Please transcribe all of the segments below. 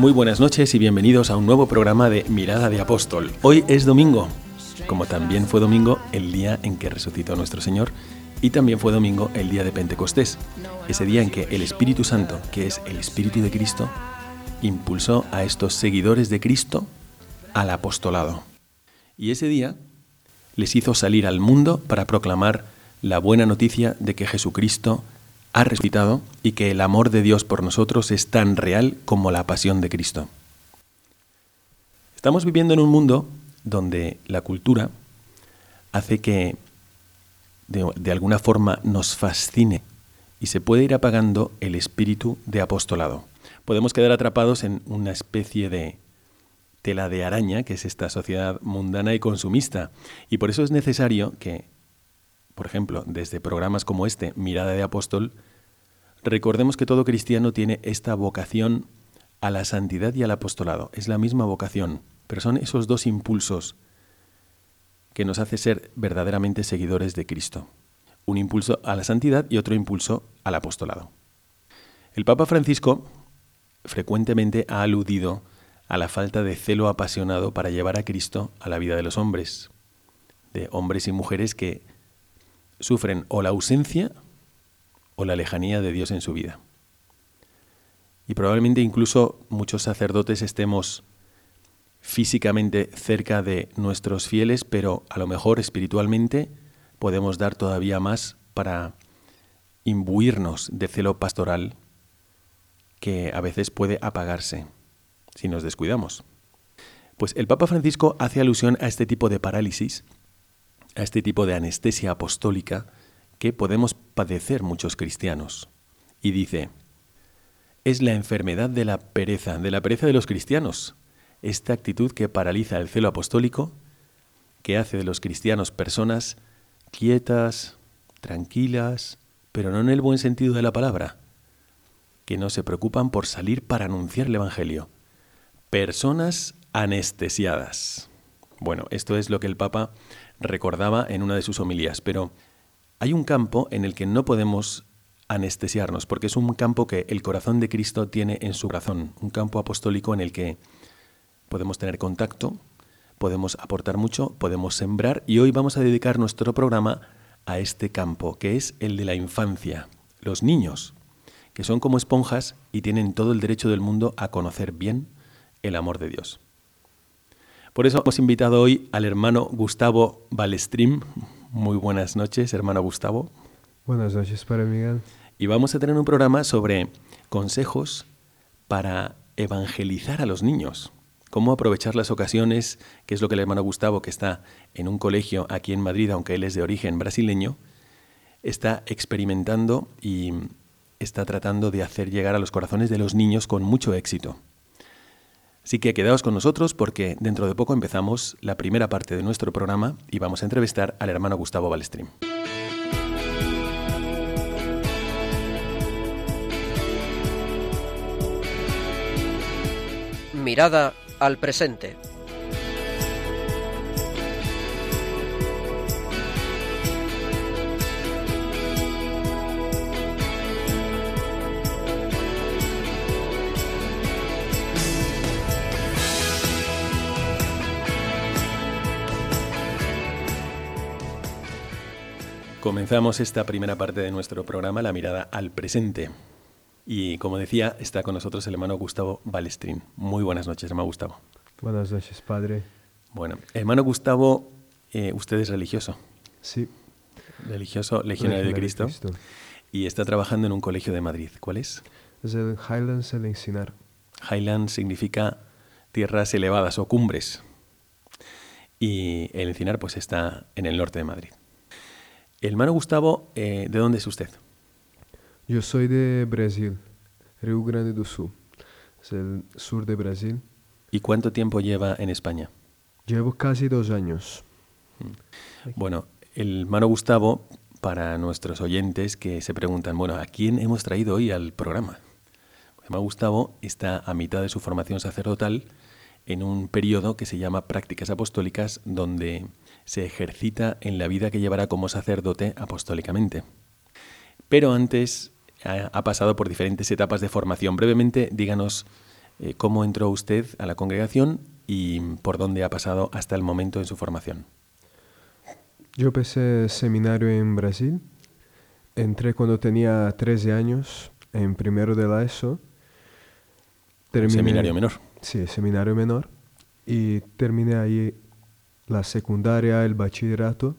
Muy buenas noches y bienvenidos a un nuevo programa de Mirada de Apóstol. Hoy es domingo, como también fue domingo el día en que resucitó nuestro Señor y también fue domingo el día de Pentecostés, ese día en que el Espíritu Santo, que es el Espíritu de Cristo, impulsó a estos seguidores de Cristo al apostolado. Y ese día les hizo salir al mundo para proclamar la buena noticia de que Jesucristo ha resucitado y que el amor de Dios por nosotros es tan real como la pasión de Cristo. Estamos viviendo en un mundo donde la cultura hace que de, de, alguna forma nos fascine y se puede ir apagando el espíritu de apostolado. Podemos quedar atrapados en una especie de tela de araña, que es esta sociedad mundana y consumista. Y por eso es necesario que, por ejemplo, desde programas como este, Mirada de Apóstol, recordemos que todo cristiano tiene esta vocación a la santidad y al apostolado. Es la misma vocación, pero son esos dos impulsos que nos hace ser verdaderamente seguidores de Cristo. Un impulso a la santidad y otro impulso al apostolado. El Papa Francisco frecuentemente ha aludido a la falta de celo apasionado para llevar a Cristo a la vida de los hombres, de hombres y mujeres que sufren o la ausencia o la lejanía de Dios en su vida. Y probablemente incluso muchos sacerdotes estemos físicamente cerca de nuestros fieles, pero a lo mejor espiritualmente podemos dar todavía más para imbuirnos de celo pastoral que a veces puede apagarse si nos descuidamos. Pues el Papa Francisco hace alusión a este tipo de parálisis, a este tipo de anestesia apostólica que podemos padecer muchos cristianos. Y dice, es la enfermedad de la pereza, de la pereza de los cristianos, esta actitud que paraliza el celo apostólico, que hace de los cristianos personas quietas, tranquilas, pero no en el buen sentido de la palabra, que no se preocupan por salir para anunciar el Evangelio. Personas anestesiadas. Bueno, esto es lo que el Papa recordaba en una de sus homilías, pero hay un campo en el que no podemos anestesiarnos, porque es un campo que el corazón de Cristo tiene en su corazón, un campo apostólico en el que podemos tener contacto, podemos aportar mucho, podemos sembrar y hoy vamos a dedicar nuestro programa a este campo, que es el de la infancia, los niños, que son como esponjas y tienen todo el derecho del mundo a conocer bien el amor de Dios. Por eso hemos invitado hoy al hermano Gustavo Balestrim. Muy buenas noches, hermano Gustavo. Buenas noches para Miguel. Y vamos a tener un programa sobre consejos para evangelizar a los niños cómo aprovechar las ocasiones, que es lo que el hermano Gustavo, que está en un colegio aquí en Madrid, aunque él es de origen brasileño, está experimentando y está tratando de hacer llegar a los corazones de los niños con mucho éxito. Así que quedaos con nosotros porque dentro de poco empezamos la primera parte de nuestro programa y vamos a entrevistar al hermano Gustavo Balestrín. Mirada al presente. Comenzamos esta primera parte de nuestro programa, la mirada al presente. Y como decía, está con nosotros el hermano Gustavo Balestrín. Muy buenas noches, hermano Gustavo. Buenas noches, padre. Bueno, hermano Gustavo, eh, usted es religioso, Sí. religioso legionario de Cristo, y está trabajando en un colegio de Madrid. ¿Cuál es? Es el Highlands El Encinar. Highland significa tierras elevadas o cumbres. Y el Encinar pues está en el norte de Madrid. Hermano Gustavo, eh, ¿de dónde es usted? Yo soy de Brasil, Rio Grande do Sul. Es el sur de Brasil. ¿Y cuánto tiempo lleva en España? Llevo casi dos años. Bueno, el hermano Gustavo, para nuestros oyentes que se preguntan, bueno, ¿a quién hemos traído hoy al programa? El hermano Gustavo está a mitad de su formación sacerdotal en un periodo que se llama Prácticas Apostólicas, donde se ejercita en la vida que llevará como sacerdote apostólicamente. Pero antes ha, pasado por diferentes etapas de formación. Brevemente, díganos eh, cómo entró usted a la congregación y por dónde ha pasado hasta el momento en su formación. Yo empecé seminario en Brasil. Entré cuando tenía 13 años, en primero de la ESO. Terminé- seminario menor. Sí, seminario menor. Y terminé ahí la secundaria, el bachillerato.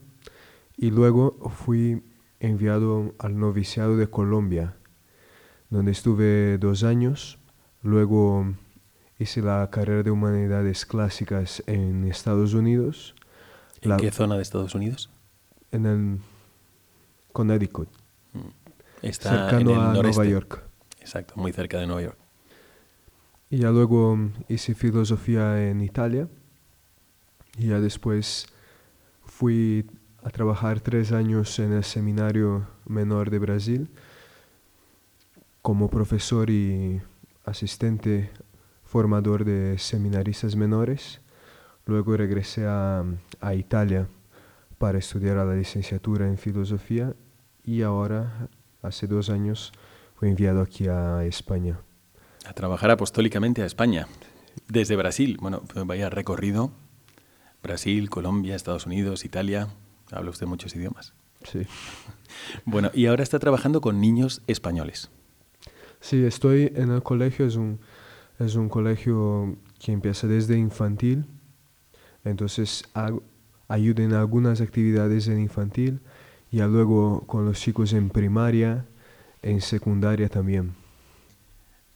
Y luego fui enviado al noviciado de Colombia, donde estuve dos años. Luego hice la carrera de humanidades clásicas en Estados Unidos, ¿En La- qué zona de Estados Unidos? en el Connecticut, Está cercano en el a noreste. Nueva York. Exacto, muy cerca de Nueva York. Y ya luego mm, hice filosofía en Italia. Y ya después fui a trabajar tres años en el seminario menor de Brasil como profesor y asistente formador de seminaristas menores. Luego regresé a, a Italia para estudiar la licenciatura en filosofía y ahora, hace dos años, fui enviado aquí a España. A trabajar apostólicamente a España. Desde Brasil. Bueno, vaya recorrido. Brasil, Colombia, Estados Unidos, Italia. Habla usted muchos idiomas. Sí. Bueno, y ahora está trabajando con niños españoles. Sí, estoy en el colegio, es un, es un colegio que empieza desde infantil, entonces hago- ayudo en algunas actividades en infantil y ya luego con los chicos en primaria, en secundaria también.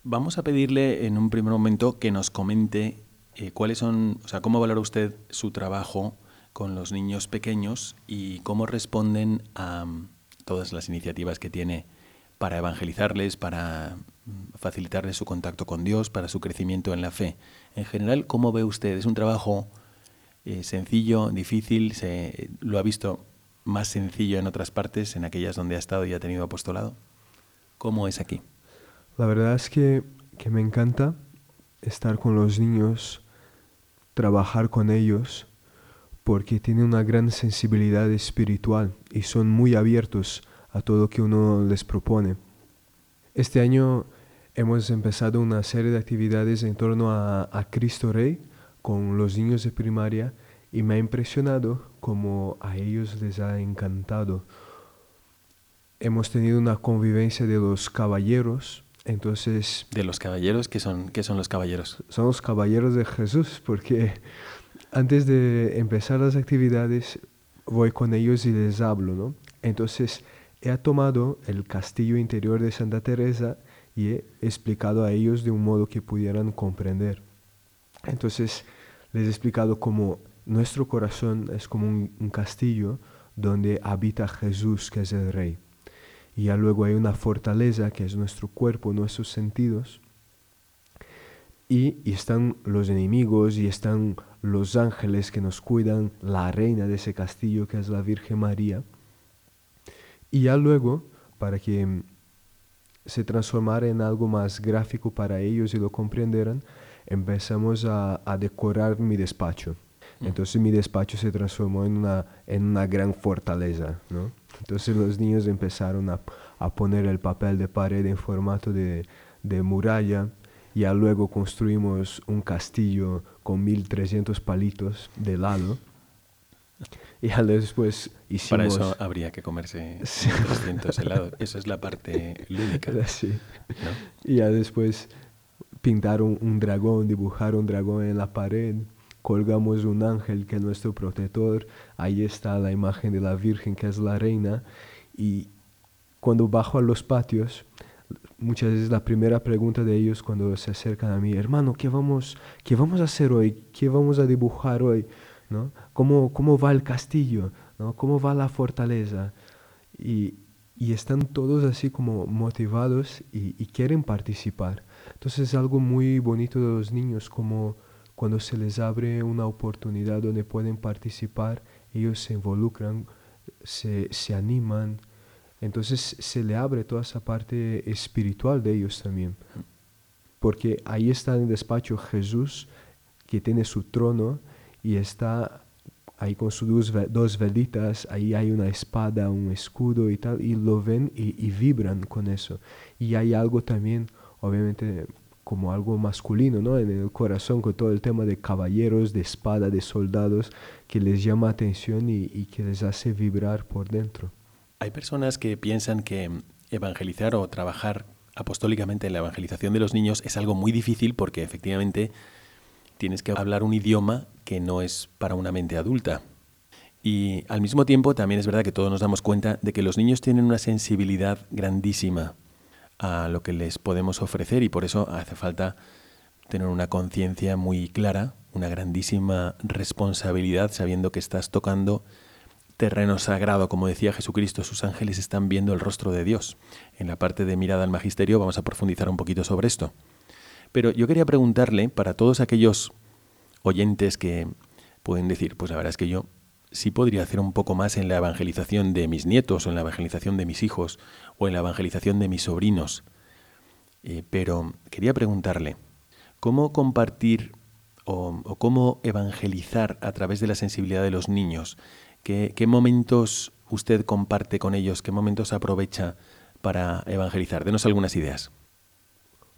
Vamos a pedirle en un primer momento que nos comente eh, cuáles son, o sea, cómo valora usted su trabajo con los niños pequeños y cómo responden a mm, todas las iniciativas que tiene para evangelizarles, para mm, facilitarles su contacto con Dios, para su crecimiento en la fe. En general, ¿cómo ve usted? ¿Es un trabajo eh, sencillo, difícil? ¿Se, ¿Lo ha visto más sencillo en otras partes, en aquellas donde ha estado y ha tenido apostolado? ¿Cómo es aquí? La verdad es que, que me encanta estar con los niños, trabajar con ellos, porque tienen una gran sensibilidad espiritual y son muy abiertos a todo que uno les propone. Este año hemos empezado una serie de actividades en torno a, Cristo Rey con los niños de primaria y me ha impresionado como a ellos les ha encantado. Hemos tenido una convivencia de los caballeros, entonces De los caballeros, ¿qué son, qué son los caballeros? son los caballeros de Jesús, porque antes de empezar las actividades voy con ellos y les hablo, ¿no? Entonces he tomado el castillo interior de Santa Teresa y he explicado a ellos de un modo que pudieran comprender. Entonces les he explicado cómo nuestro corazón es como un, un castillo donde habita Jesús, que es el Rey. Y ya luego hay una fortaleza que es nuestro cuerpo, nuestros sentidos, y, y están los enemigos y están los ángeles que nos cuidan, la reina de ese castillo que es la Virgen María. Y ya luego, para que mm, se transformara en algo más gráfico para ellos y lo comprendieran, empezamos a, a decorar mi despacho. Entonces mi despacho se transformó en una, en una gran fortaleza. ¿no? Entonces los niños empezaron a, a poner el papel de pared en formato de, de muralla. Ya luego construimos un castillo con 1300 palitos de lado. Y ya después hicimos... Para eso habría que comerse 300 helados. Eso es la parte lúdica. Sí. ¿no? Y ya después pintaron un dragón, dibujaron un dragón en la pared, colgamos un ángel que es nuestro protector, ahí está la imagen de la Virgen que es la reina. Y cuando bajo a los patios, muchas veces la primera pregunta de ellos cuando se acercan a mí, hermano, ¿qué vamos, qué vamos a hacer hoy? ¿Qué vamos a dibujar hoy? ¿No? ¿Cómo, ¿Cómo va el castillo? ¿No? ¿Cómo va la fortaleza? Y, y están todos así como motivados y, y, quieren participar. Entonces es algo muy bonito de los niños, como cuando se les abre una oportunidad donde pueden participar, ellos se involucran, se, se animan, entonces se le abre toda esa parte espiritual de ellos también. Porque ahí está en el despacho Jesús, que tiene su trono y está ahí con sus dos, velitas, ahí hay una espada, un escudo y tal, y lo ven y, vibran con eso. Y hay algo también, obviamente, como algo masculino, ¿no? En el corazón, con todo el tema de caballeros, de espada, de soldados, que les llama atención y, y que les hace vibrar por dentro. Hay personas que piensan que evangelizar o trabajar apostólicamente en la evangelización de los niños es algo muy difícil porque efectivamente tienes que hablar un idioma que no es para una mente adulta. Y al mismo tiempo también es verdad que todos nos damos cuenta de que los niños tienen una sensibilidad grandísima a lo que les podemos ofrecer y por eso hace falta tener una conciencia muy clara, una grandísima responsabilidad sabiendo que estás tocando terreno sagrado, como decía Jesucristo, sus ángeles están viendo el rostro de Dios. En la parte de mirada al magisterio vamos a profundizar un poquito sobre esto. Pero yo quería preguntarle, para todos aquellos oyentes que pueden decir, pues la verdad es que yo sí podría hacer un poco más en la evangelización de mis nietos, o en la evangelización de mis hijos, o en la evangelización de mis sobrinos. Eh, pero quería preguntarle, ¿cómo compartir o, cómo evangelizar a través de la sensibilidad de los niños? ¿Qué, ¿Qué momentos usted comparte con ellos? ¿Qué momentos aprovecha para evangelizar? Denos algunas ideas.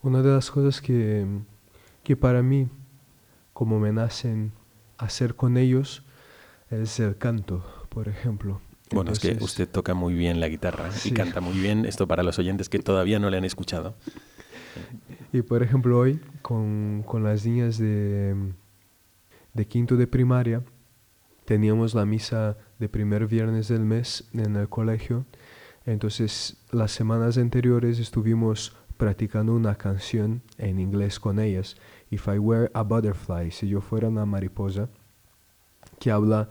Una de las cosas que, que para mí, como me nacen hacer con ellos, es el canto, por ejemplo. Bueno, Entonces, es que usted toca muy bien la guitarra sí. y canta muy bien. Esto para los oyentes que todavía no le han escuchado. Y por ejemplo, hoy con, con las niñas de, de quinto de primaria, teníamos la misa de primer viernes del mes en el colegio. Entonces, las semanas anteriores estuvimos practicando una canción en inglés con ellas. If I were a butterfly, si yo fuera una mariposa, que habla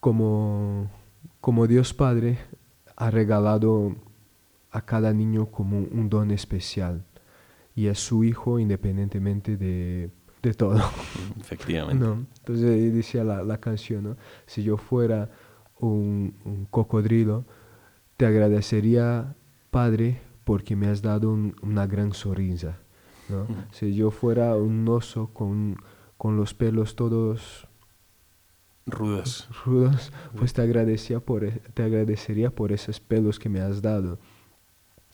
como, como Dios Padre ha regalado a cada niño como un don especial y es su hijo independientemente de, de todo. Efectivamente. ¿No? Entonces decía la, la canción, ¿no? si yo fuera un, un, cocodrilo, te agradecería, Padre, porque me has dado un, una gran sonrisa. ¿no? Si yo fuera un oso con, con los pelos todos rudos, rudos pues te, agradecía por, te agradecería por esos pelos que me has dado.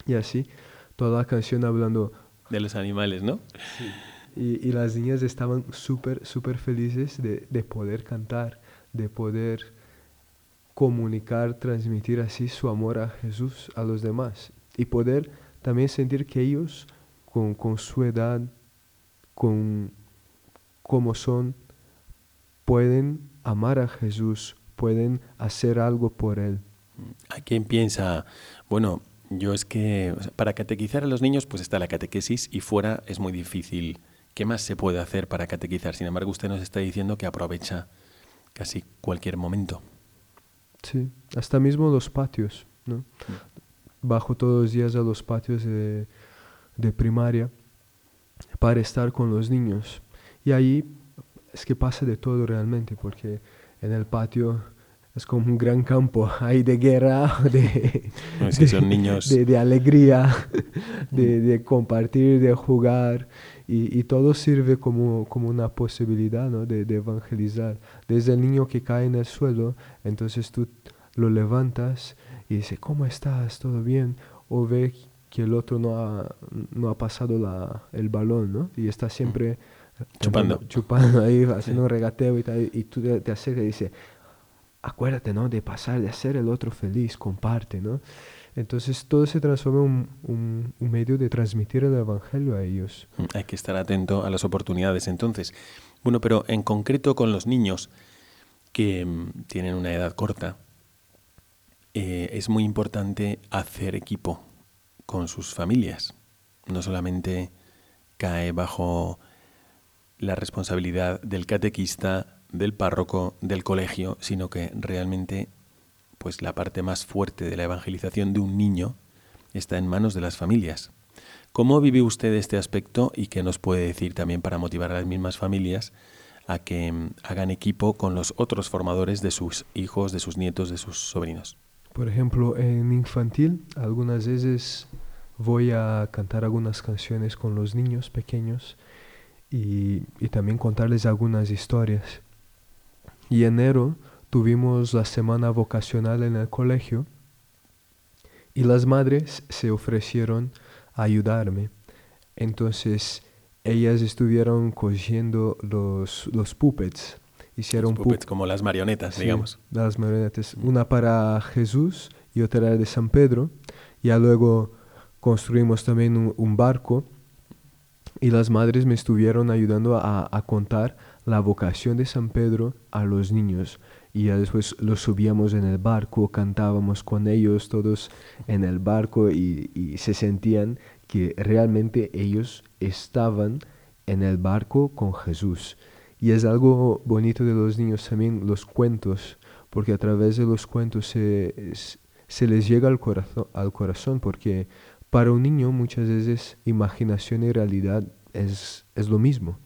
Y así, toda la canción hablando... De los animales, ¿no? Sí. Y, y, las niñas estaban súper, súper felices de, de, poder cantar, de poder comunicar, transmitir así su amor a Jesús a los demás. Y poder también sentir que ellos, con, con su edad, con cómo son, pueden amar a Jesús, pueden hacer algo por Él. Hay quien piensa, bueno, yo es que o sea, para catequizar a los niños pues está la catequesis y fuera es muy difícil. ¿Qué más se puede hacer para catequizar? Sin embargo, usted nos está diciendo que aprovecha casi cualquier momento. Sí, hasta mismo los patios, ¿no? Bajo todos los días a los patios de, de primaria para estar con los niños. Y ahí es que pasa de todo realmente, porque en el patio es como un gran campo, hay de guerra, de, es que son niños. de, de alegría, de, de, compartir, de jugar, y, y, todo sirve como, como una posibilidad ¿no? de, evangelizar. Desde el niño que cae en el suelo, entonces tú lo levantas y dices, ¿cómo estás? ¿Todo bien? O ve que el otro no ha, no ha pasado la, el balón, ¿no? Y está siempre... Chupando. Chupando ahí, haciendo un regateo y tal, y tú te, te acercas y dices, acuérdate, ¿no? De pasar, de hacer el otro feliz, comparte, ¿no? Entonces todo se transforma en un, un, medio de transmitir el Evangelio a ellos. Mm, hay que estar atento a las oportunidades entonces. Bueno, pero en concreto con los niños que mm, tienen una edad corta, eh, es muy importante hacer equipo con sus familias. No solamente cae bajo la responsabilidad del catequista, del párroco, del colegio, sino que realmente pues la parte más fuerte de la evangelización de un niño está en manos de las familias. ¿Cómo vive usted este aspecto y qué nos puede decir también para motivar a las mismas familias a que mm, hagan equipo con los otros formadores de sus hijos, de sus nietos, de sus sobrinos? Por ejemplo, en infantil algunas veces voy a cantar algunas canciones con los niños pequeños y, y también contarles algunas historias. Y enero tuvimos la semana vocacional en el colegio y las madres se ofrecieron a ayudarme. Entonces ellas estuvieron cogiendo los, los puppets. Hicieron los puppets como las marionetas, digamos. Las marionetas. Una para Jesús y otra de San Pedro. Ya luego construimos también un, barco y las madres me estuvieron ayudando a, a contar la vocación de San Pedro a los niños y ya después los subíamos en el barco, cantábamos con ellos todos en el barco y, se sentían que realmente ellos estaban en el barco con Jesús. Y es algo bonito de los niños también los cuentos, porque a través de los cuentos se, se les llega al corazón, al corazón, porque para un niño muchas veces imaginación y realidad es, es lo mismo,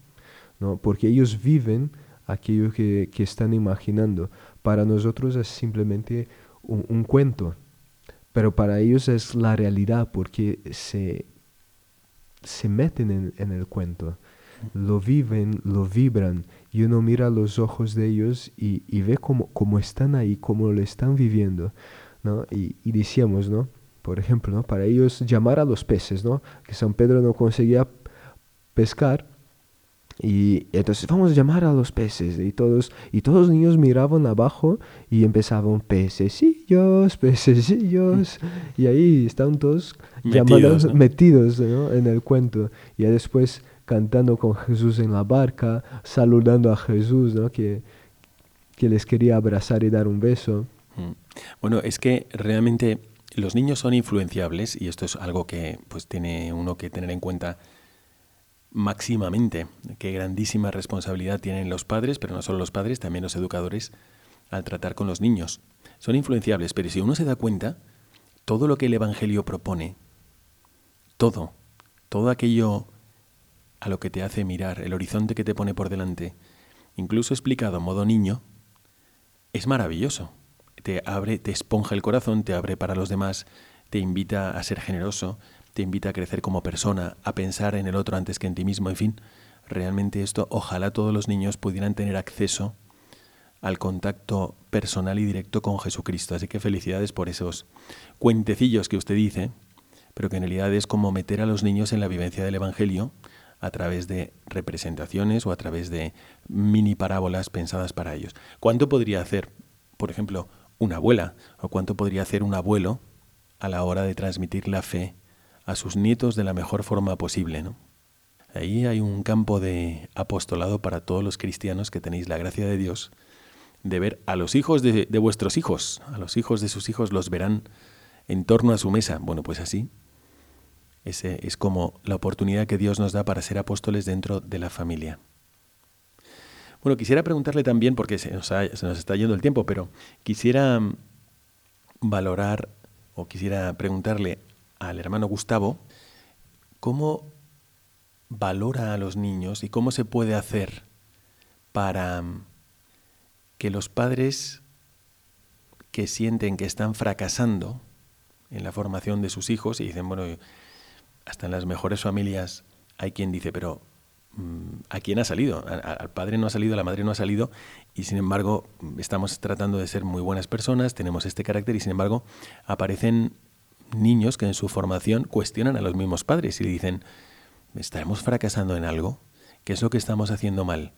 ¿no? porque ellos viven aquello que, están imaginando. Para nosotros es simplemente un, cuento, pero para ellos es la realidad porque se, se meten en, el cuento, lo viven, lo vibran y uno mira los ojos de ellos y, ve cómo, están ahí, cómo lo están viviendo. ¿no? Y, y decíamos, ¿no? Por ejemplo, ¿no? para ellos llamar a los peces, ¿no? que San Pedro no conseguía pescar, y entonces vamos a llamar a los peces y todos, y todos los niños miraban abajo y empezaban pececillos, pececillos. Y ahí estaban todos metidos, metidos en el cuento. Y después cantando con Jesús en la barca, saludando a Jesús, ¿no? que, que les quería abrazar y dar un beso. Mm. Bueno, es que realmente los niños son influenciables y esto es algo que pues tiene uno que tener en cuenta máximamente. Qué grandísima responsabilidad tienen los padres, pero no solo los padres, también los educadores, al tratar con los niños. Son influenciables, pero si uno se da cuenta, todo lo que el Evangelio propone, todo, todo aquello a lo que te hace mirar, el horizonte que te pone por delante, incluso explicado modo niño, es maravilloso. Te abre, te esponja el corazón, te abre para los demás, te invita a ser generoso, te invita a crecer como persona, a pensar en el otro antes que en ti mismo, en fin, realmente esto ojalá todos los niños pudieran tener acceso al contacto personal y directo con Jesucristo. Así que felicidades por esos cuentecillos que usted dice, pero que en realidad es como meter a los niños en la vivencia del Evangelio a través de representaciones o a través de mini parábolas pensadas para ellos. ¿Cuánto podría hacer, por ejemplo, una abuela o cuánto podría hacer un abuelo a la hora de transmitir la fe a sus nietos de la mejor forma posible. ¿no? Ahí hay un campo de apostolado para todos los cristianos que tenéis la gracia de Dios de ver a los hijos de, vuestros hijos, a los hijos de sus hijos los verán en torno a su mesa. Bueno, pues así. Ese es como la oportunidad que Dios nos da para ser apóstoles dentro de la familia. Bueno, quisiera preguntarle también, porque se nos, se nos está yendo el tiempo, pero quisiera valorar o quisiera preguntarle al hermano Gustavo cómo valora a los niños y cómo se puede hacer para mm, que los padres que sienten que están fracasando en la formación de sus hijos y dicen, bueno, hasta en las mejores familias hay quien dice, pero mm, ¿a quién ha salido? Al padre no ha salido, a la madre no ha salido y sin embargo estamos tratando de ser muy buenas personas, tenemos este carácter y sin embargo aparecen niños que en su formación cuestionan a los mismos padres y le dicen, ¿estaremos fracasando en algo? ¿Qué es lo que estamos haciendo mal?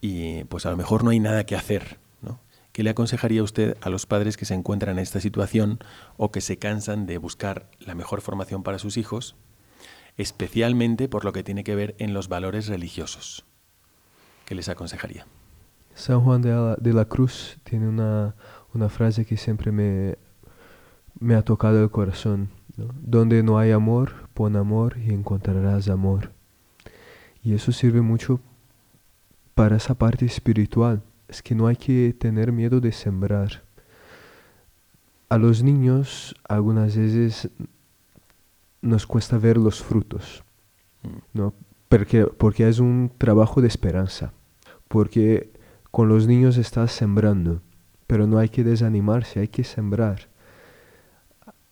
Y pues a lo mejor no hay nada que hacer, ¿no? ¿Qué le aconsejaría usted a los padres que se encuentran en esta situación o que se cansan de buscar la mejor formación para sus hijos, especialmente por lo que tiene que ver en los valores religiosos? ¿Qué les aconsejaría? San Juan de la, Cruz tiene una, una frase que siempre me, me ha tocado el corazón. Donde no hay amor, pon amor y encontrarás amor. Y eso sirve mucho para esa parte espiritual. Es que no hay que tener miedo de sembrar. A los niños algunas veces nos cuesta ver los frutos, ¿no? Porque, porque es un trabajo de esperanza. Porque con los niños estás sembrando, pero no hay que desanimarse, hay que sembrar.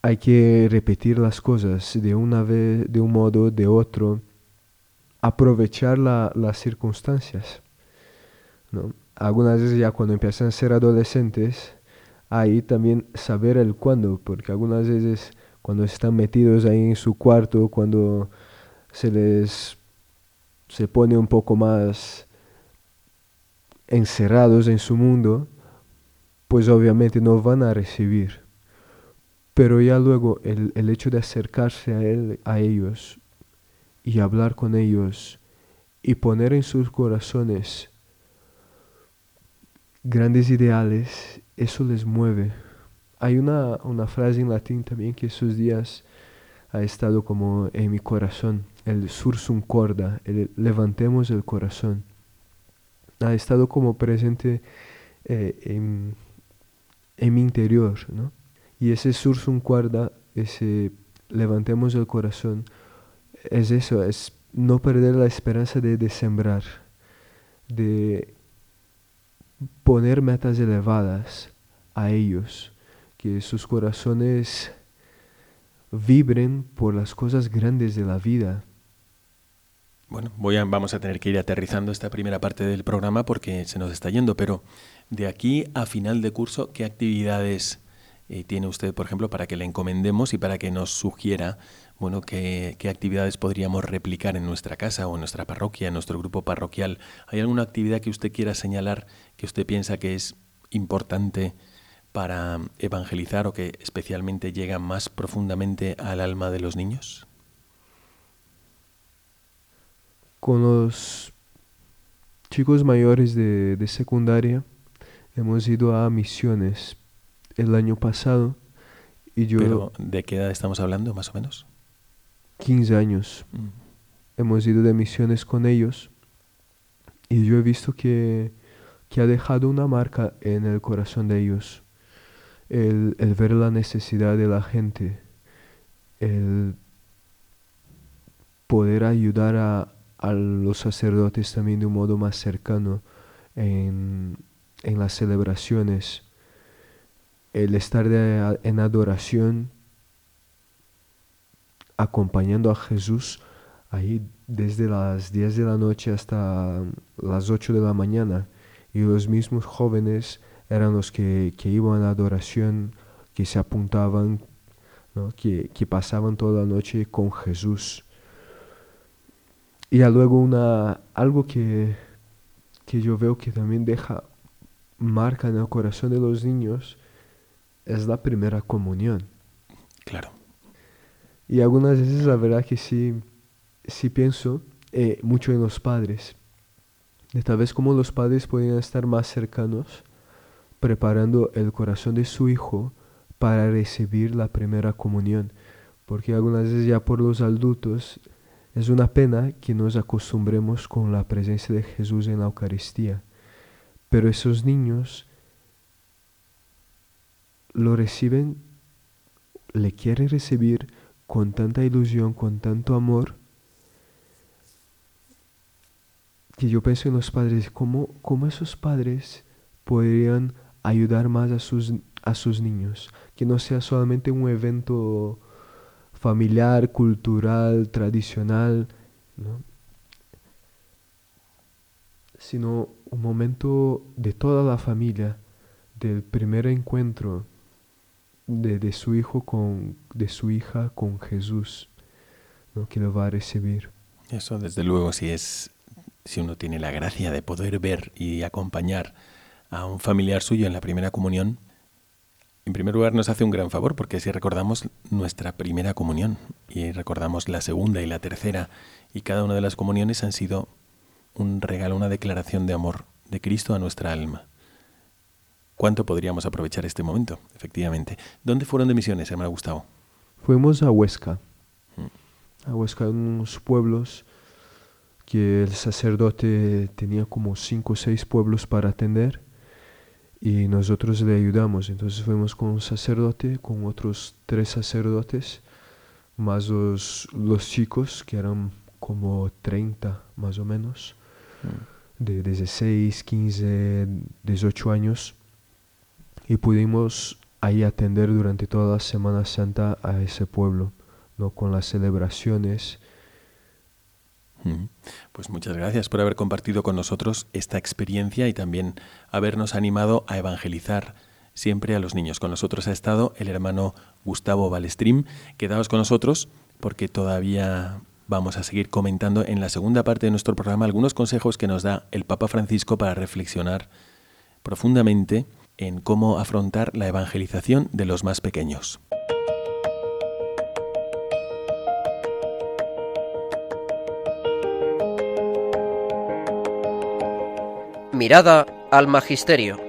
Hay que repetir las cosas de una vez, de un modo, de otro, aprovechar la- las circunstancias. ¿no? Algunas veces ya cuando empiezan a ser adolescentes, ahí también saber el cuándo, porque algunas veces cuando están metidos ahí en su cuarto, cuando se les se pone un poco más encerrados en su mundo, pues obviamente no van a recibir. Pero ya luego el, el hecho de acercarse a, él, a ellos y hablar con ellos y poner en sus corazones grandes ideales, eso les mueve. Hay una, una frase en latín también que esos días ha estado como en mi corazón, el sursum corda, el levantemos el corazón. Ha estado como presente eh, en, en mi interior, ¿no? Y ese sursum corda, ese levantemos el corazón, es eso, es no perder la esperanza de, de sembrar, de poner metas elevadas a ellos, que sus corazones vibren por las cosas grandes de la vida. Bueno, voy a, vamos a tener que ir aterrizando esta primera parte del programa porque se nos está yendo, pero de aquí a final de curso, ¿qué actividades eh, tiene usted, por ejemplo, para que le encomendemos y para que nos sugiera, bueno, qué, qué actividades podríamos replicar en nuestra casa o en nuestra parroquia, en nuestro grupo parroquial? ¿Hay alguna actividad que usted quiera señalar que usted piensa que es importante para evangelizar o que especialmente llega más profundamente al alma de los niños? Con los chicos mayores de, de secundaria hemos ido a misiones el año pasado y yo Pero ¿de qué edad estamos hablando, más o menos? 15 años Mm. hemos ido de misiones con ellos y yo he visto que, que ha dejado una marca en el corazón de ellos. El, ver la necesidad de la gente, el poder ayudar a, a los sacerdotes también de un modo más cercano en, en las celebraciones, el estar en adoración acompañando a Jesús ahí desde las 10 de la noche hasta las 8 de la mañana. Y los mismos jóvenes eran los que, que iban a adoración, que se apuntaban, ¿no? que, que pasaban toda la noche con Jesús. Y ya luego una, algo que, que yo veo que también deja marca en el corazón de los niños es la primera comunión. Claro. Y algunas veces la verdad que sí, sí pienso eh, mucho en los padres. De tal vez como los padres podrían estar más cercanos preparando el corazón de su hijo para recibir la primera comunión. Porque algunas veces ya por los adultos es una pena que nos acostumbremos con la presencia de Jesús en la Eucaristía. Pero esos niños lo reciben, le quieren recibir con tanta ilusión, con tanto amor, que yo pienso en los padres, ¿cómo, cómo esos padres podrían ayudar más a sus, a sus niños? Que no sea solamente un evento familiar, cultural, tradicional, ¿no? sino un momento de toda la familia, del primer encuentro de, de su hijo con, de su hija con Jesús, ¿no? que lo va a recibir. Eso, desde luego, si es, si uno tiene la gracia de poder ver y acompañar a un familiar suyo en la primera comunión, en primer lugar nos hace un gran favor porque si recordamos nuestra primera comunión y recordamos la segunda y la tercera y cada una de las comuniones han sido un regalo, una declaración de amor de Cristo a nuestra alma. ¿Cuánto podríamos aprovechar este momento? Efectivamente. ¿Dónde fueron de misiones, hermano Gustavo? Fuimos a Huesca. Mm. A Huesca, unos pueblos que el sacerdote tenía como cinco o seis pueblos para atender y nosotros le ayudamos. Entonces fuimos con un sacerdote, con otros tres sacerdotes, más los, los chicos que eran como 30 más o menos, mm. de 16, 15, 18 años y pudimos ahí atender durante toda la Semana Santa a ese pueblo, ¿no? con las celebraciones. Pues muchas gracias por haber compartido con nosotros esta experiencia y también habernos animado a evangelizar siempre a los niños. Con nosotros ha estado el hermano Gustavo Balestrín. Quedaos con nosotros porque todavía vamos a seguir comentando en la segunda parte de nuestro programa algunos consejos que nos da el Papa Francisco para reflexionar profundamente en cómo afrontar la evangelización de los más pequeños. Mirada al Magisterio.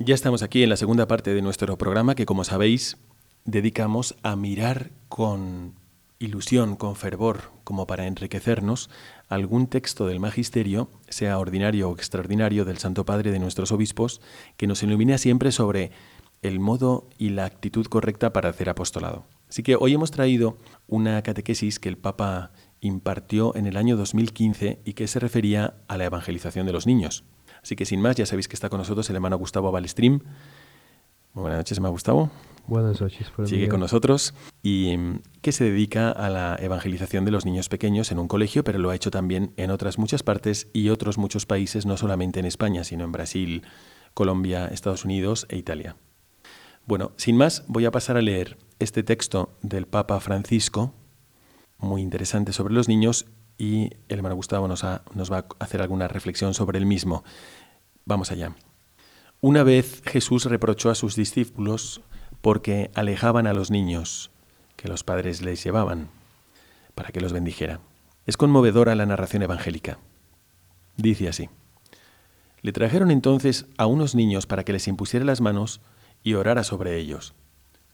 Ya estamos aquí en la segunda parte de nuestro programa que, como sabéis, dedicamos a mirar con ilusión, con fervor, como para enriquecernos, algún texto del Magisterio, sea ordinario o extraordinario, del Santo Padre de nuestros obispos, que nos ilumina siempre sobre el modo y la actitud correcta para hacer apostolado. Así que hoy hemos traído una catequesis que el Papa impartió en el año 2015 y que se refería a la evangelización de los niños. Así que sin más, ya sabéis que está con nosotros el hermano Gustavo Balestream. Muy buenas noches, hermano Gustavo. Buenas noches. Sigue con nosotros y que se dedica a la evangelización de los niños pequeños en un colegio, pero lo ha hecho también en otras muchas partes y otros muchos países, no solamente en España, sino en Brasil, Colombia, Estados Unidos e Italia. Bueno, sin más, voy a pasar a leer este texto del Papa Francisco, muy interesante sobre los niños, y el hermano Gustavo nos, nos va a hacer alguna reflexión sobre el mismo. Vamos allá. Una vez Jesús reprochó a sus discípulos porque alejaban a los niños que los padres les llevaban para que los bendijera. Es conmovedora la narración evangélica. Dice así. Le trajeron entonces a unos niños para que les impusiera las manos y orara sobre ellos.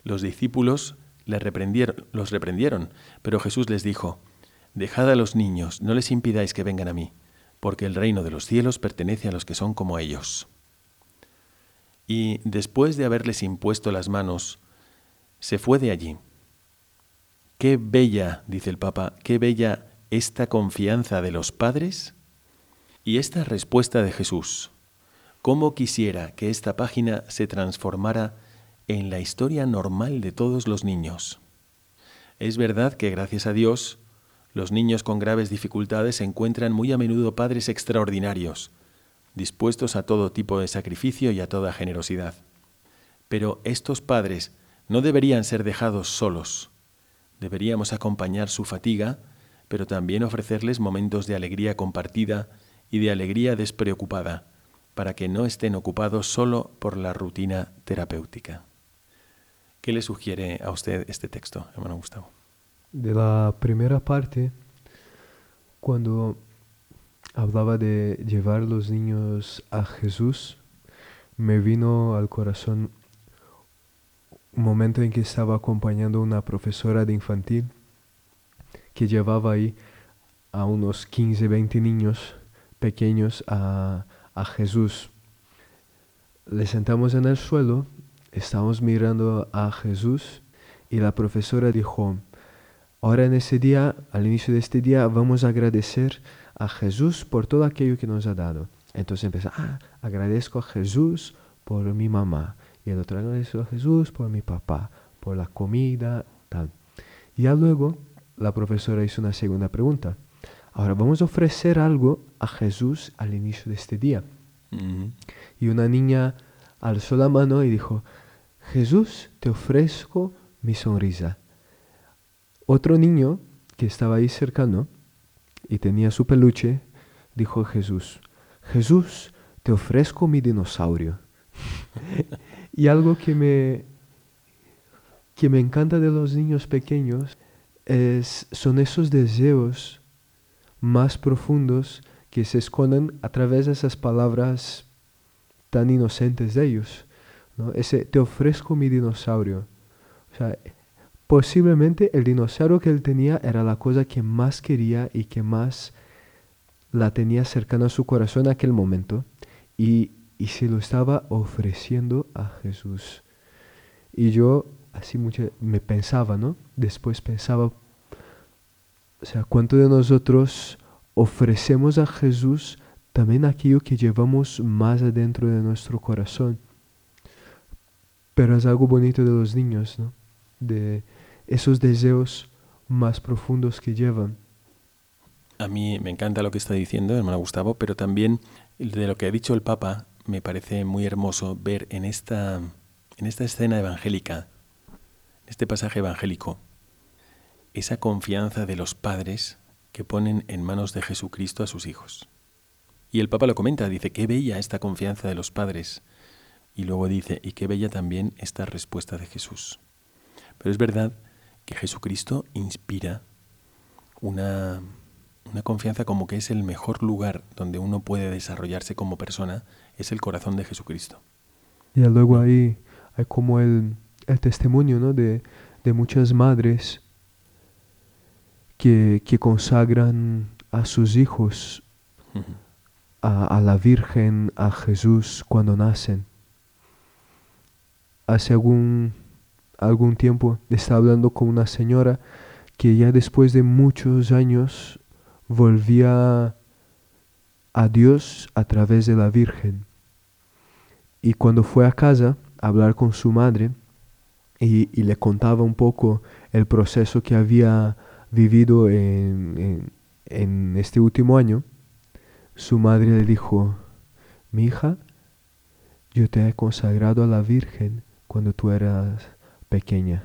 Los discípulos les reprendieron, los reprendieron, pero Jesús les dijo, Dejad a los niños, no les impidáis que vengan a mí porque el reino de los cielos pertenece a los que son como ellos. Y después de haberles impuesto las manos, se fue de allí. Qué bella, dice el Papa, qué bella esta confianza de los padres y esta respuesta de Jesús. ¿Cómo quisiera que esta página se transformara en la historia normal de todos los niños? Es verdad que gracias a Dios los niños con graves dificultades encuentran muy a menudo padres extraordinarios, dispuestos a todo tipo de sacrificio y a toda generosidad. Pero estos padres no deberían ser dejados solos. Deberíamos acompañar su fatiga, pero también ofrecerles momentos de alegría compartida y de alegría despreocupada, para que no estén ocupados solo por la rutina terapéutica. ¿Qué le sugiere a usted este texto, hermano Gustavo? de la primera parte, cuando hablaba de llevar los niños a Jesús, me vino al corazón un momento en que estaba acompañando a una profesora de infantil que llevaba ahí a unos 15, 20 niños pequeños a, a Jesús. Le sentamos en el suelo, estábamos mirando a Jesús y la profesora dijo, Ahora en ese día, al inicio de este día, vamos a agradecer a Jesús por todo aquello que nos ha dado. Entonces empieza, ah, agradezco a Jesús por mi mamá. Y el otro agradezco a Jesús por mi papá, por la comida, tal. Y ya luego la profesora hizo una segunda pregunta. Ahora vamos a ofrecer algo a Jesús al inicio de este día. Y una niña alzó la mano y dijo, Jesús, te ofrezco mi sonrisa. Otro niño que estaba ahí cercano y tenía su peluche, dijo Jesús, Jesús, te ofrezco mi dinosaurio. y algo que me, que me encanta de los niños pequeños es, son esos deseos más profundos que se esconden a través de esas palabras tan inocentes de ellos. ¿no? Ese, te ofrezco mi dinosaurio. O sea, posiblemente el dinosaurio que él tenía era la cosa que más quería y que más la tenía cercana a su corazón en aquel momento. Y, y se lo estaba ofreciendo a Jesús. Y yo así mucho me pensaba, ¿no? Después pensaba, o sea, ¿cuánto de nosotros ofrecemos a Jesús también aquello que llevamos más adentro de nuestro corazón? Pero es algo bonito de los niños, ¿no? De esos deseos más profundos que llevan. A mí me encanta lo que está diciendo, hermano Gustavo, pero también de lo que ha dicho el Papa, me parece muy hermoso ver en esta, en esta escena evangélica, en este pasaje evangélico, esa confianza de los padres que ponen en manos de Jesucristo a sus hijos. Y el Papa lo comenta, dice, qué bella esta confianza de los padres. Y luego dice, y qué bella también esta respuesta de Jesús. Pero es verdad que Jesucristo inspira una, una confianza como que es el mejor lugar donde uno puede desarrollarse como persona, es el corazón de Jesucristo. Y luego ahí hay como el, el testimonio ¿no? de, de muchas madres que, que consagran a sus hijos a, a la Virgen, a Jesús cuando nacen. Hace algún, algún tiempo estaba hablando con una señora que ya después de muchos años volvía a Dios a través de la Virgen. Y cuando fue a casa a hablar con su madre y, le contaba un poco el proceso que había vivido en- en este último año, su madre le dijo, mi hija, yo te he consagrado a la Virgen cuando tú eras pequeña.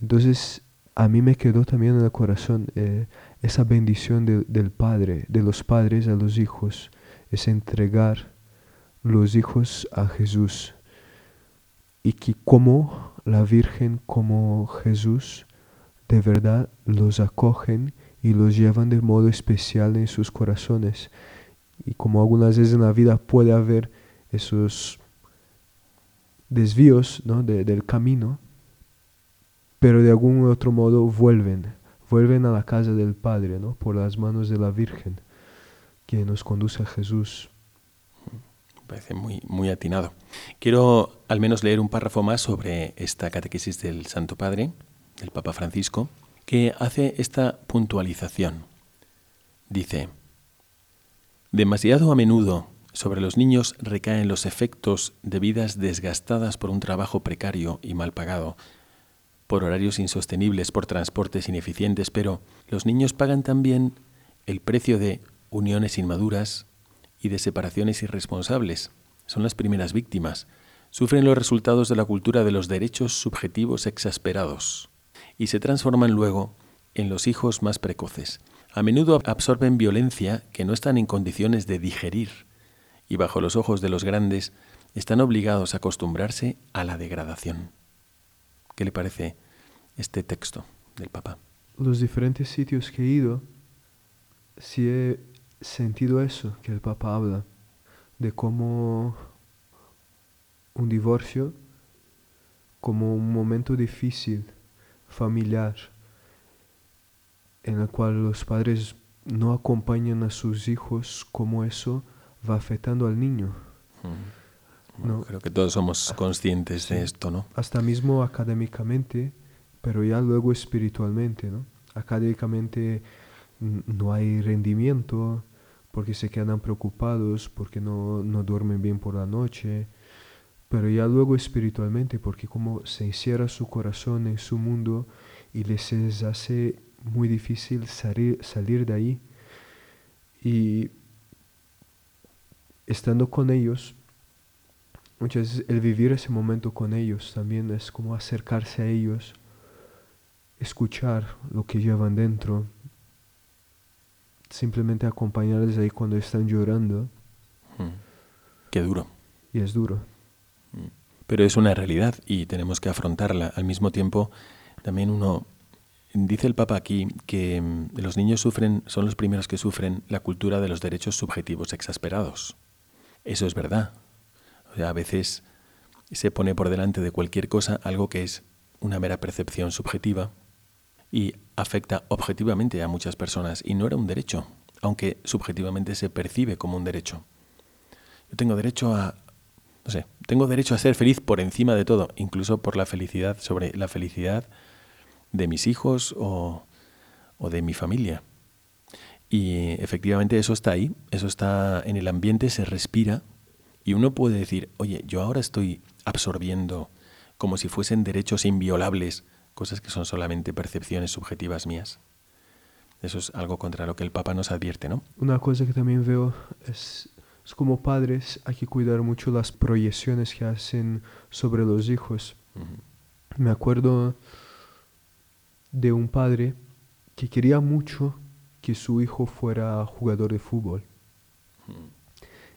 Entonces, a mí me quedó también en el corazón eh, esa bendición de- del Padre, de los padres a los hijos, es entregar los hijos a Jesús. Y que como la Virgen, como Jesús, de verdad los acogen y los llevan de modo especial en sus corazones. Y como algunas veces en la vida puede haber esos desvíos ¿no? de- del camino, pero de algún otro modo vuelven, vuelven a la casa del Padre, ¿no? por las manos de la Virgen, que nos conduce a Jesús. Me parece muy, muy atinado. Quiero al menos leer un párrafo más sobre esta catequesis del Santo Padre, del Papa Francisco, que hace esta puntualización. Dice, demasiado a menudo sobre los niños recaen los efectos de vidas desgastadas por un trabajo precario y mal pagado, por horarios insostenibles, por transportes ineficientes, pero los niños pagan también el precio de uniones inmaduras y de separaciones irresponsables. Son las primeras víctimas. Sufren los resultados de la cultura de los derechos subjetivos exasperados y se transforman luego en los hijos más precoces. A menudo absorben violencia que no están en condiciones de digerir y bajo los ojos de los grandes están obligados a acostumbrarse a la degradación. ¿Qué le parece este texto del Papa? Los diferentes sitios que he ido, sí he sentido eso que el Papa habla, de cómo un divorcio, como un momento difícil, familiar, en el cual los padres no acompañan a sus hijos, cómo eso va afectando al niño. Bueno, No. Creo que todos somos conscientes de esto, ¿no? hasta mismo académicamente, pero ya luego espiritualmente, ¿no? Académicamente no hay rendimiento porque se quedan preocupados, porque no, no duermen bien por la noche, pero ya luego espiritualmente porque como se encierra su corazón en su mundo y les es- hace muy difícil salir, salir de ahí. Y estando con ellos, muchas veces el vivir ese momento con ellos también es como acercarse a ellos, escuchar lo que llevan dentro, simplemente acompañarles ahí cuando están llorando. Mm. Qué duro. Y es duro. Pero es una realidad y tenemos que afrontarla. Al mismo tiempo, también uno dice el Papa aquí que mm, los niños sufren, son los primeros que sufren la cultura de los derechos subjetivos exasperados. Eso es verdad. A veces se pone por delante de cualquier cosa algo que es una mera percepción subjetiva y afecta objetivamente a muchas personas y no era un derecho, aunque subjetivamente se percibe como un derecho. Yo tengo derecho a, no sé, tengo derecho a ser feliz por encima de todo, incluso por la felicidad, sobre la felicidad de mis hijos o, o de mi familia. Y efectivamente eso está ahí, eso está en el ambiente, se respira y uno puede decir, oye, yo ahora estoy absorbiendo como si fuesen derechos inviolables cosas que son solamente percepciones subjetivas mías. Eso es algo contra lo que el Papa nos advierte, ¿no? Una cosa que también veo es, es como padres hay que cuidar mucho las proyecciones que hacen sobre los hijos. Me acuerdo de un padre que quería mucho que su hijo fuera jugador de fútbol.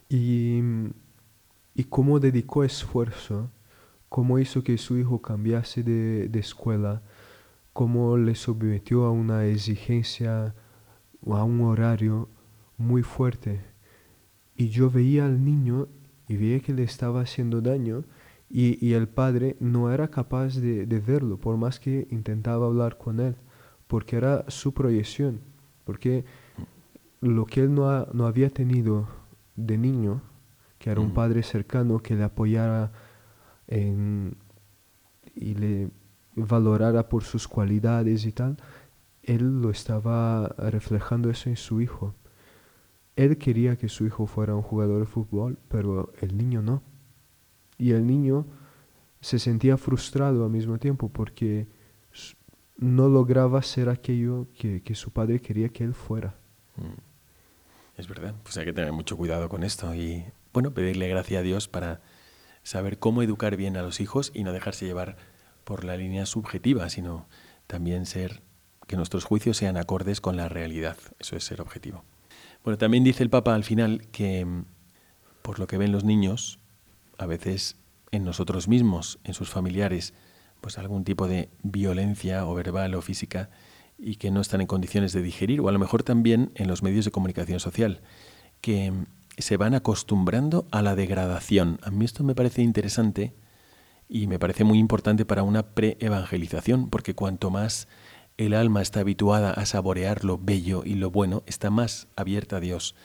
Y, y cómo dedicó esfuerzo cómo hizo que su hijo cambiase de, escuela, cómo le sometió a una exigencia o a un horario muy fuerte. Y yo veía al niño y veía que le estaba haciendo daño y, el padre no era capaz de, verlo, por más que intentaba hablar con él, porque era su proyección, porque lo que él no, no había tenido de niño, que era un padre cercano que le apoyara y le valorara por sus cualidades y tal, él lo estaba reflejando eso en su hijo. Él quería que su hijo fuera un jugador de fútbol, pero el niño no. Y el niño se sentía frustrado al mismo tiempo porque no lograba ser aquello que, su padre quería que él fuera. Mm. Es verdad, pues hay que tener mucho cuidado con esto y, bueno, pedirle gracia a Dios para saber cómo educar bien a los hijos y no dejarse llevar por la línea subjetiva, sino también ser que nuestros juicios sean acordes con la realidad. Eso es ser objetivo. Bueno, también dice el Papa al final que mm, por lo que ven los niños, a veces en nosotros mismos, en sus familiares, pues algún tipo de violencia o verbal o física y que no están en condiciones de digerir, o a lo mejor también en los medios de comunicación social, que se van acostumbrando a la degradación. A mí esto me parece interesante y me parece muy importante para una pre-evangelización, porque cuanto más el alma está habituada a saborear lo bello y lo bueno, está más abierta a Dios.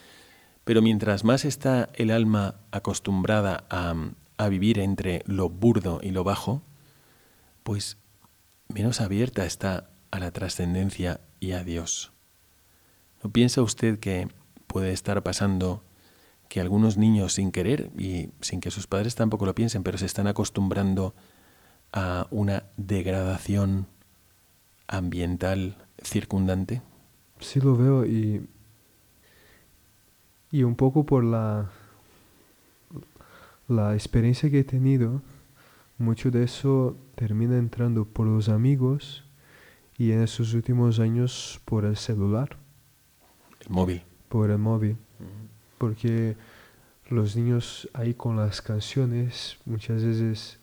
Pero mientras más está el alma acostumbrada a, a vivir entre lo burdo y lo bajo, pues menos abierta está a la trascendencia y a Dios. ¿No piensa usted que puede estar pasando que algunos niños sin querer y sin que sus padres tampoco lo piensen, pero se están acostumbrando a una degradación ambiental circundante? Sí lo veo y, y un poco por la, la experiencia que he tenido, mucho de eso termina entrando por los amigos y en esos últimos años por el celular. El móvil. Por el móvil porque los niños ahí con las canciones, muchas veces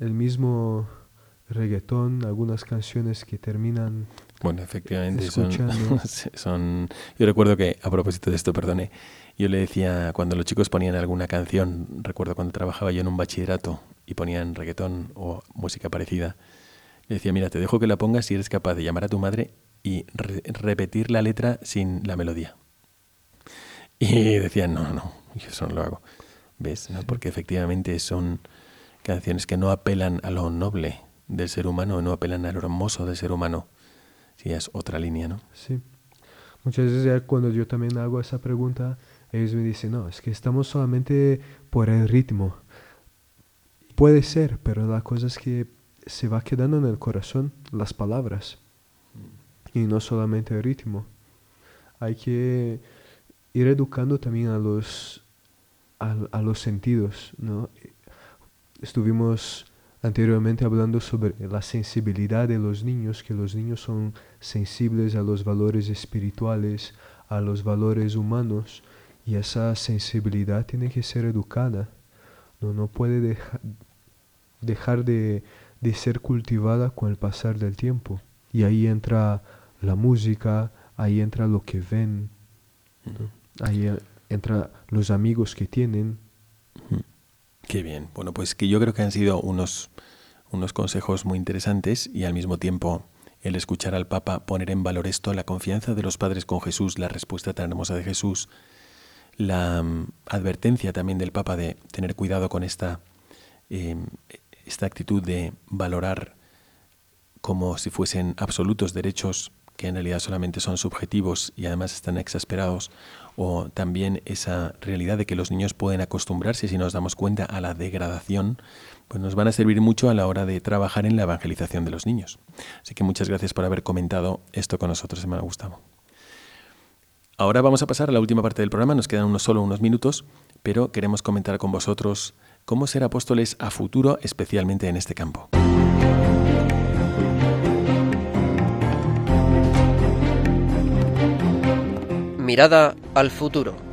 el mismo reggaetón, algunas canciones que terminan bueno, efectivamente, son, son, Yo recuerdo que, a propósito de esto, perdone, yo le decía, cuando los chicos ponían alguna canción, recuerdo cuando trabajaba yo en un bachillerato y ponían reggaetón o música parecida, le decía, mira, te dejo que la pongas si eres capaz de llamar a tu madre y repetir la letra sin la melodía. Y decían, no, no, yo eso no lo hago. ¿Ves? Porque efectivamente son canciones que no apelan a lo noble del ser humano, no apelan a lo hermoso del ser humano. Sí, es otra línea, ¿no? Sí. Muchas veces cuando yo también hago esa pregunta, ellos me dicen, no, es que estamos solamente por el ritmo. Puede ser, pero la cosa es que se va quedando en el corazón las palabras y no solamente el ritmo. Hay que ir educando también a los, a, los sentidos, ¿no? Estuvimos anteriormente hablando sobre la sensibilidad de los niños, que los niños son sensibles a los valores espirituales, a los valores humanos, y esa sensibilidad tiene que ser educada, no, no puede deja, dejar de, de ser cultivada con el pasar del tiempo. Y ahí entra la música, ahí entra lo que ven, ¿no? ahí entra los amigos que tienen. Qué bien. Bueno, pues que yo creo que han sido unos, unos consejos muy interesantes y al mismo tiempo el escuchar al Papa poner en valor esto, la confianza de los padres con Jesús, la respuesta tan hermosa de Jesús, la um, advertencia también del Papa de tener cuidado con esta, eh, esta actitud de valorar como si fuesen absolutos derechos que en realidad solamente son subjetivos y además están exasperados, o también esa realidad de que los niños pueden acostumbrarse, si nos damos cuenta, a la degradación, pues nos van a servir mucho a la hora de trabajar en la evangelización de los niños. Así que muchas gracias por haber comentado esto con nosotros, hermano Gustavo. Ahora vamos a pasar a la última parte del programa, nos quedan solo unos minutos, pero queremos comentar con vosotros cómo ser apóstoles a futuro, especialmente en este campo. Mirada al futuro.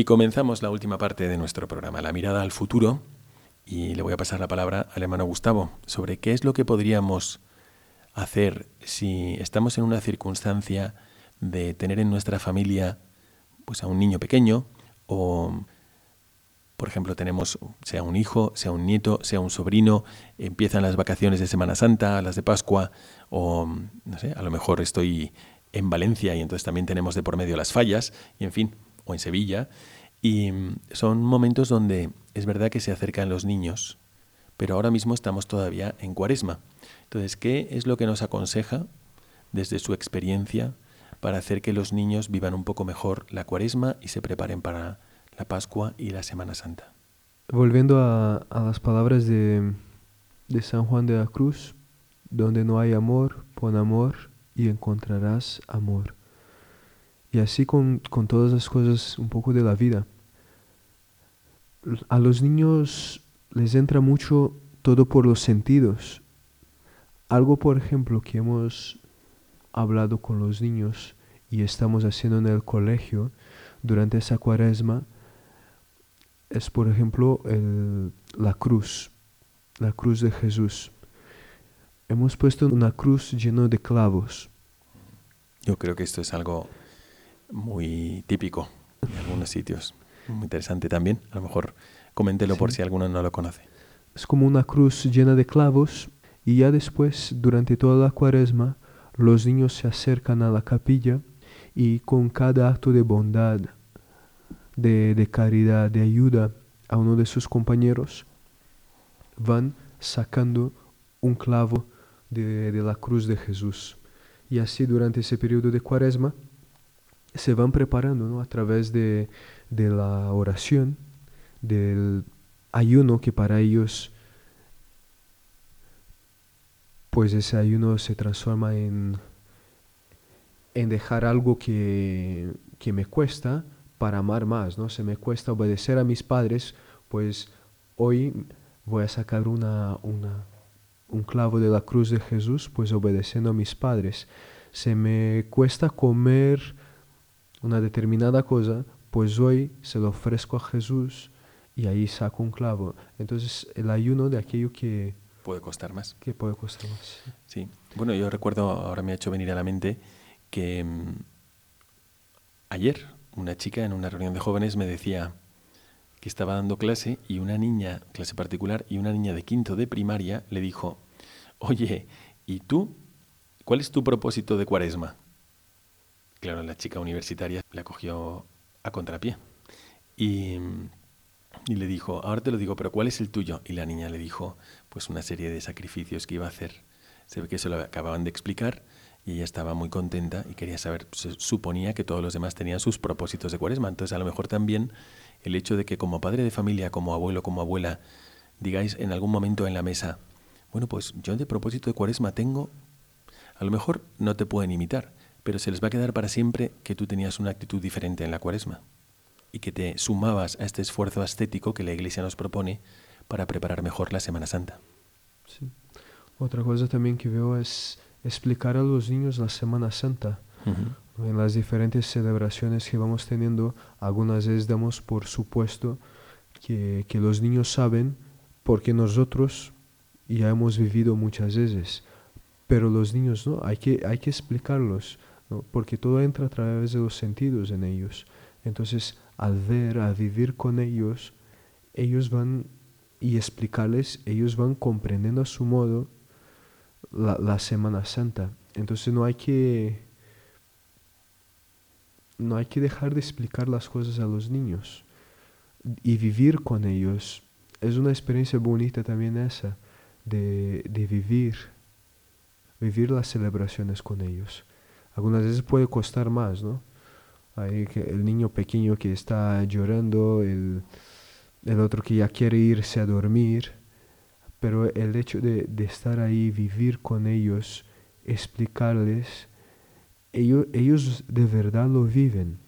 Y comenzamos la última parte de nuestro programa, la mirada al futuro, y le voy a pasar la palabra al hermano Gustavo sobre qué es lo que podríamos hacer si estamos en una circunstancia de tener en nuestra familia pues a un niño pequeño o por ejemplo tenemos sea un hijo, sea un nieto, sea un sobrino, empiezan las vacaciones de Semana Santa, las de Pascua o no sé, a lo mejor estoy en Valencia y entonces también tenemos de por medio las fallas y en fin, o en Sevilla, y son momentos donde es verdad que se acercan los niños, pero ahora mismo estamos todavía en cuaresma. Entonces, ¿qué es lo que nos aconseja desde su experiencia para hacer que los niños vivan un poco mejor la cuaresma y se preparen para la Pascua y la Semana Santa? Volviendo a, a las palabras de, de San Juan de la Cruz, donde no hay amor, pon amor y encontrarás amor. Y así con, con, todas las cosas un poco de la vida. A los niños les entra mucho todo por los sentidos. Algo, por ejemplo, que hemos hablado con los niños y estamos haciendo en el colegio durante esa cuaresma es, por ejemplo, el, la cruz, la cruz de Jesús. Hemos puesto una cruz llena de clavos. Yo creo que esto es algo muy típico en algunos sitios. Muy interesante también. A lo mejor coméntelo sí. por si alguno no lo conoce. Es como una cruz llena de clavos y ya después, durante toda la cuaresma, los niños se acercan a la capilla y con cada acto de bondad, de, de caridad, de ayuda a uno de sus compañeros, van sacando un clavo de, de la cruz de Jesús. Y así durante ese periodo de cuaresma, se van preparando ¿no? a través de, de, la oración, del ayuno que para ellos, pues ese ayuno se transforma en, en dejar algo que, que me cuesta para amar más, ¿no? Se me cuesta obedecer a mis padres, pues hoy voy a sacar una, una, un clavo de la cruz de Jesús, pues obedeciendo a mis padres. Se me cuesta comer una determinada cosa, pues hoy se lo ofrezco a Jesús y ahí saco un clavo. Entonces el ayuno de aquello que puede costar más. Que puede costar más. Sí. Bueno, yo recuerdo, ahora me ha hecho venir a la mente que mmm, ayer una chica en una reunión de jóvenes me decía que estaba dando clase y una niña, clase particular, y una niña de quinto de primaria le dijo, oye, ¿y tú? ¿Cuál es tu propósito de cuaresma? Claro, la chica universitaria la cogió a contrapié Y, le dijo, ahora te lo digo, pero ¿cuál es el tuyo? Y la niña le dijo, pues una serie de sacrificios que iba a hacer. Se ve que se lo acababan de explicar y ella estaba muy contenta y quería saber, se suponía que todos los demás tenían sus propósitos de cuaresma. Entonces a lo mejor también el hecho de que como padre de familia, como abuelo, como abuela, digáis en algún momento en la mesa, bueno, pues yo de propósito de cuaresma tengo, a lo mejor no te pueden imitar, pero se les va a quedar para siempre que tú tenías una actitud diferente en la cuaresma y que te sumabas a este esfuerzo estético que la Iglesia nos propone para preparar mejor la Semana Santa. Sí. Otra cosa también que veo es explicar a los niños la Semana Santa. En las diferentes celebraciones que vamos teniendo, algunas veces damos por supuesto que, que los niños saben porque nosotros ya hemos vivido muchas veces, pero los niños no, hay que, hay que explicarlos, porque todo entra a través de los sentidos en ellos. Entonces, al ver, al vivir con ellos, ellos van y explicarles, ellos van comprendiendo a su modo la, la Semana Santa. Entonces no hay que no hay que dejar de explicar las cosas a los niños y vivir con ellos. Es una experiencia bonita también esa, de, de vivir, vivir las celebraciones con ellos. Algunas veces puede costar más, ¿no? Hay el niño pequeño que está llorando, el, el otro que ya quiere irse a dormir, pero el hecho de, de estar ahí, vivir con ellos, explicarles, ellos, ellos de verdad lo viven,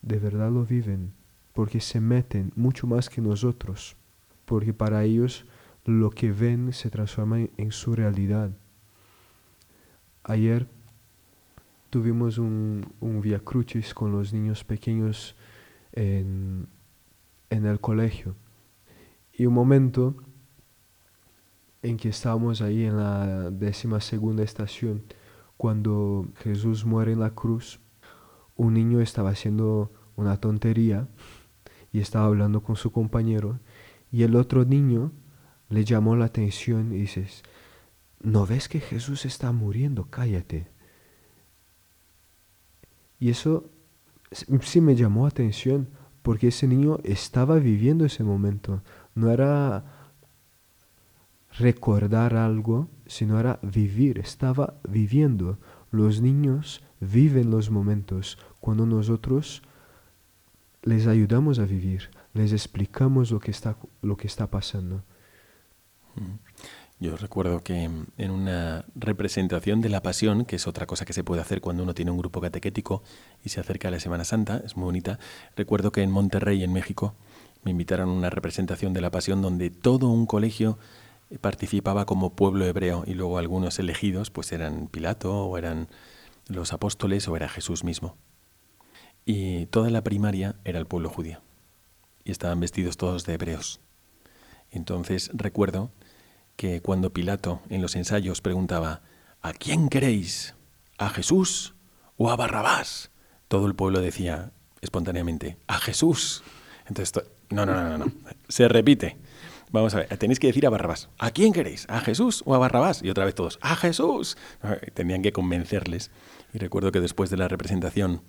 de verdad lo viven, porque se meten mucho más que nosotros, porque para ellos lo que ven se transforma en, en su realidad. Ayer tuvimos un, un via crucis con los niños pequeños en, el colegio y un momento en que estábamos ahí en la décima segunda estación, cuando Jesús muere en la cruz, un niño estaba haciendo una tontería y estaba hablando con su compañero y el otro niño le llamó la atención y dices, ¿no ves que Jesús está muriendo? Cállate. Y eso sí me llamó atención porque ese niño estaba viviendo ese momento. No era recordar algo, sino era vivir, estaba viviendo. Los niños viven los momentos cuando nosotros les ayudamos a vivir, les explicamos lo que está, lo que está pasando. Yo recuerdo que en una representación de la pasión, que es otra cosa que se puede hacer cuando uno tiene un grupo catequético y se acerca a la Semana Santa, es muy bonita, recuerdo que en Monterrey, en México, me invitaron a una representación de la pasión donde todo un colegio participaba como pueblo hebreo y luego algunos elegidos pues eran Pilato o eran los apóstoles o era Jesús mismo. Y toda la primaria era el pueblo judío y estaban vestidos todos de hebreos. Entonces recuerdo que cuando Pilato en los ensayos preguntaba ¿A quién queréis? ¿A Jesús o a Barrabás? Todo el pueblo decía espontáneamente ¡A Jesús! Entonces, no, no, no, no, no. Se repite. Vamos a ver, tenéis que decir a Barrabás. ¿A quién queréis? ¿A Jesús o a Barrabás? Y otra vez todos, ¡a Jesús! Tenían que convencerles. Y recuerdo que después de la representación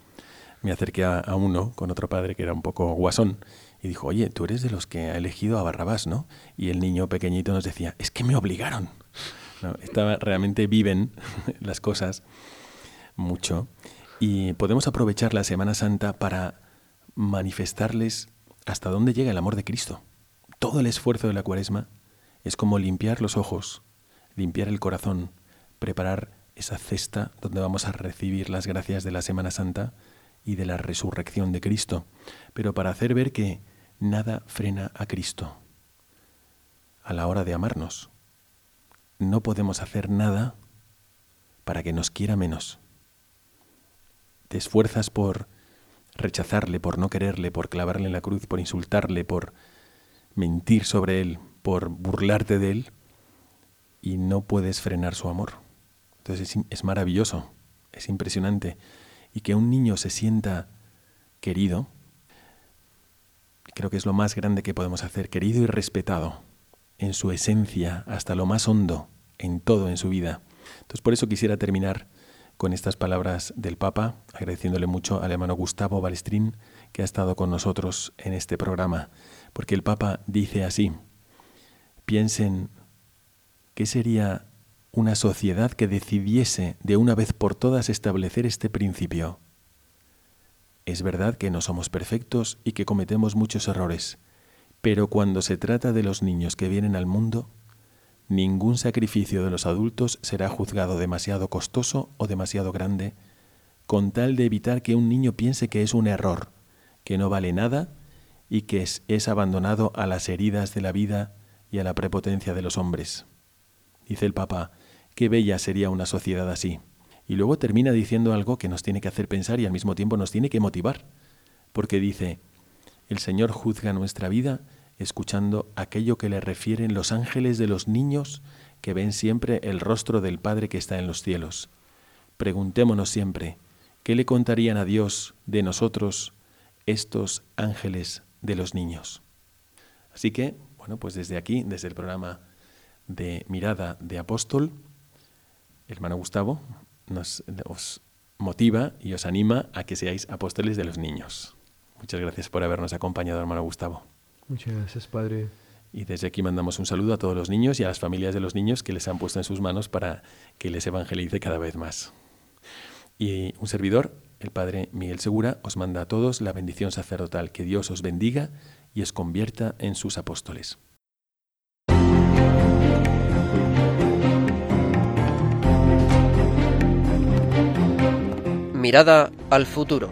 me acerqué a, a, uno con otro padre que era un poco guasón y dijo, oye, tú eres de los que ha elegido a Barrabás, ¿no? Y el niño pequeñito nos decía, es que me obligaron. No, estaba, realmente viven las cosas mucho y podemos aprovechar la Semana Santa para manifestarles hasta dónde llega el amor de Cristo. Todo el esfuerzo de la cuaresma es como limpiar los ojos, limpiar el corazón, preparar esa cesta donde vamos a recibir las gracias de la Semana Santa y de la resurrección de Cristo, pero para hacer ver que nada frena a Cristo a la hora de amarnos. No podemos hacer nada para que nos quiera menos. Te esfuerzas por rechazarle, por no quererle, por clavarle en la cruz, por insultarle, por mentir sobre él, por burlarte de él, y no puedes frenar su amor. Entonces es, es maravilloso, es impresionante. Y que un niño se sienta querido, creo que es lo más grande que podemos hacer, querido y respetado en su esencia, hasta lo más hondo, en todo en su vida. Entonces por eso quisiera terminar con estas palabras del Papa, agradeciéndole mucho al hermano Gustavo Balestrín, que ha estado con nosotros en este programa, porque el Papa dice así, piensen qué sería una sociedad que decidiese de una vez por todas establecer este principio. Es verdad que no somos perfectos y que cometemos muchos errores, pero cuando se trata de los niños que vienen al mundo, ningún sacrificio de los adultos será juzgado demasiado costoso o demasiado grande, con tal de evitar que un niño piense que es un error, que no vale nada y que es, abandonado a las heridas de la vida y a la prepotencia de los hombres. Dice el Papa, qué bella sería una sociedad así. Y luego termina diciendo algo que nos tiene que hacer pensar y al mismo tiempo nos tiene que motivar, porque dice, el Señor juzga nuestra vida escuchando aquello que le refieren los ángeles de los niños que ven siempre el rostro del Padre que está en los cielos. Preguntémonos siempre, ¿qué le contarían a Dios de nosotros estos ángeles de los niños? Así que, bueno, pues desde aquí, desde el programa de Mirada de Apóstol, el hermano Gustavo nos, os motiva y os anima a que seáis apóstoles de los niños. Muchas gracias por habernos acompañado, hermano Gustavo. Muchas gracias, Padre. Y desde aquí mandamos un saludo a todos los niños y a las familias de los niños que les han puesto en sus manos para que les evangelice cada vez más. Y un servidor, el Padre Miguel Segura, os manda a todos la bendición sacerdotal. Que Dios os bendiga y os convierta en sus apóstoles. Mirada al futuro.